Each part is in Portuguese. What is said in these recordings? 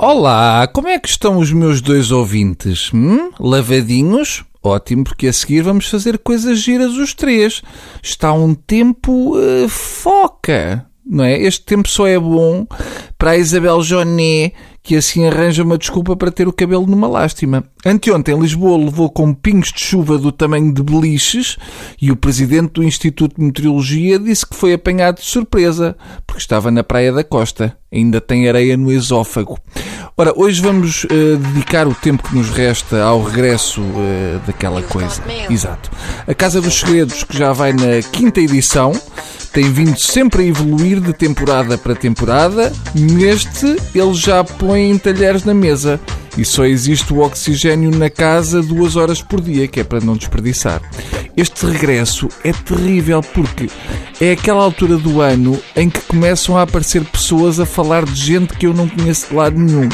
Olá, como é que estão os meus dois ouvintes? Hum? Lavadinhos? Ótimo, porque a seguir vamos fazer coisas giras os três. Está um tempo uh, foca, não é? Este tempo só é bom para a Isabel Joné, que assim arranja uma desculpa para ter o cabelo numa lástima. Anteontem, Lisboa levou com pingos de chuva do tamanho de beliches e o presidente do Instituto de Meteorologia disse que foi apanhado de surpresa, porque estava na Praia da Costa. Ainda tem areia no esófago. Ora, hoje vamos uh, dedicar o tempo que nos resta ao regresso uh, daquela coisa. Exato. A Casa dos Segredos, que já vai na quinta edição, tem vindo sempre a evoluir de temporada para temporada. Neste, ele já põe talheres na mesa e só existe o oxigênio na casa duas horas por dia, que é para não desperdiçar. Este regresso é terrível porque é aquela altura do ano em que começam a aparecer pessoas a falar de gente que eu não conheço de lado nenhum,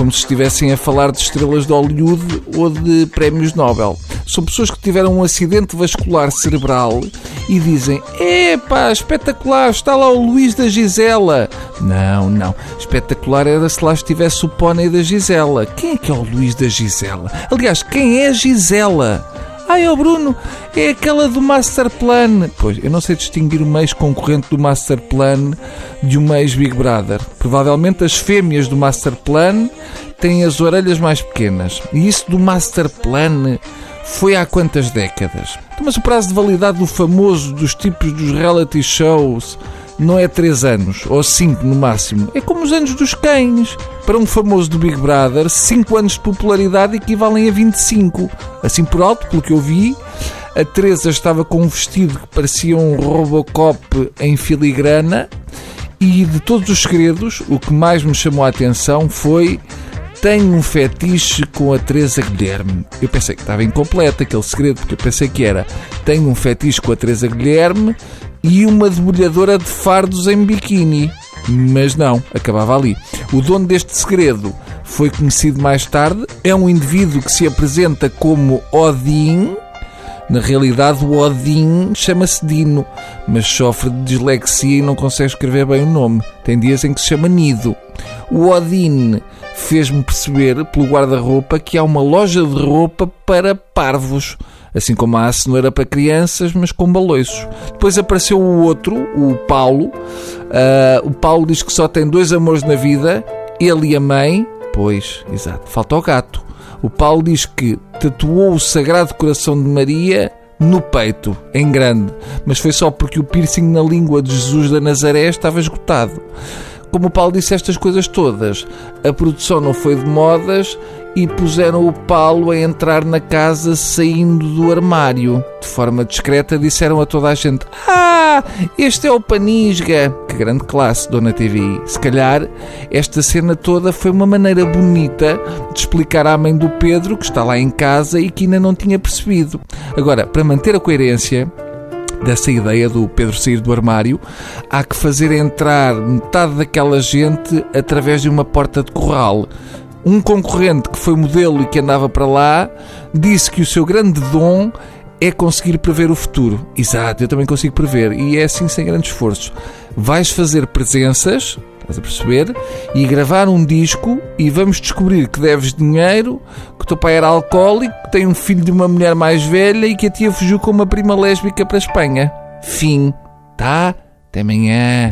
como se estivessem a falar de estrelas de Hollywood ou de prémios Nobel. São pessoas que tiveram um acidente vascular cerebral e dizem: Epá, espetacular, está lá o Luís da Gisela. Não, não. Espetacular era se lá estivesse o pônei da Gisela. Quem é que é o Luís da Gisela? Aliás, quem é Gisela? Ai, o Bruno, é aquela do Master Plan. Pois, eu não sei distinguir um ex-concorrente do Master Plan de um ex-Big Brother. Provavelmente as fêmeas do Master Plan têm as orelhas mais pequenas. E isso do Master Plan foi há quantas décadas? Mas o prazo de validade do famoso dos tipos dos reality shows não é 3 anos, ou 5 no máximo. É como os anos dos cães. Para um famoso do Big Brother, 5 anos de popularidade equivalem a 25. Assim por alto, pelo que eu vi, a Teresa estava com um vestido que parecia um Robocop em filigrana. E de todos os segredos, o que mais me chamou a atenção foi tenho um fetiche com a Teresa Guilherme. Eu pensei que estava incompleto aquele segredo, porque eu pensei que era tenho um fetiche com a Teresa Guilherme e uma debulhadora de fardos em biquíni. Mas não, acabava ali. O dono deste segredo foi conhecido mais tarde. É um indivíduo que se apresenta como Odin. Na realidade, o Odin chama-se Dino, mas sofre de dislexia e não consegue escrever bem o nome. Tem dias em que se chama Nido. O Odin fez-me perceber, pelo guarda-roupa, que há uma loja de roupa para parvos. Assim como há a cenoura para crianças, mas com baloiços. Depois apareceu o outro, o Paulo. Uh, o Paulo diz que só tem dois amores na vida, ele e a mãe. Pois, exato, falta o gato. O Paulo diz que tatuou o Sagrado Coração de Maria no peito, em grande, mas foi só porque o piercing na língua de Jesus da Nazaré estava esgotado. Como o Paulo disse estas coisas todas, a produção não foi de modas e puseram o Paulo a entrar na casa saindo do armário. De forma discreta disseram a toda a gente: Ah, este é o Panisga! Que grande classe, Dona TV. Se calhar esta cena toda foi uma maneira bonita de explicar à mãe do Pedro, que está lá em casa e que ainda não tinha percebido. Agora, para manter a coerência, dessa ideia do Pedro sair do armário, há que fazer entrar metade daquela gente através de uma porta de corral. Um concorrente que foi modelo e que andava para lá disse que o seu grande dom é conseguir prever o futuro. Exato, eu também consigo prever. E é assim sem grande esforço. Vais fazer presenças, estás a perceber? E gravar um disco e vamos descobrir que deves dinheiro, que o teu pai era alcoólico, que tem um filho de uma mulher mais velha e que a tia fugiu com uma prima lésbica para a Espanha. Fim. Tá? Até amanhã.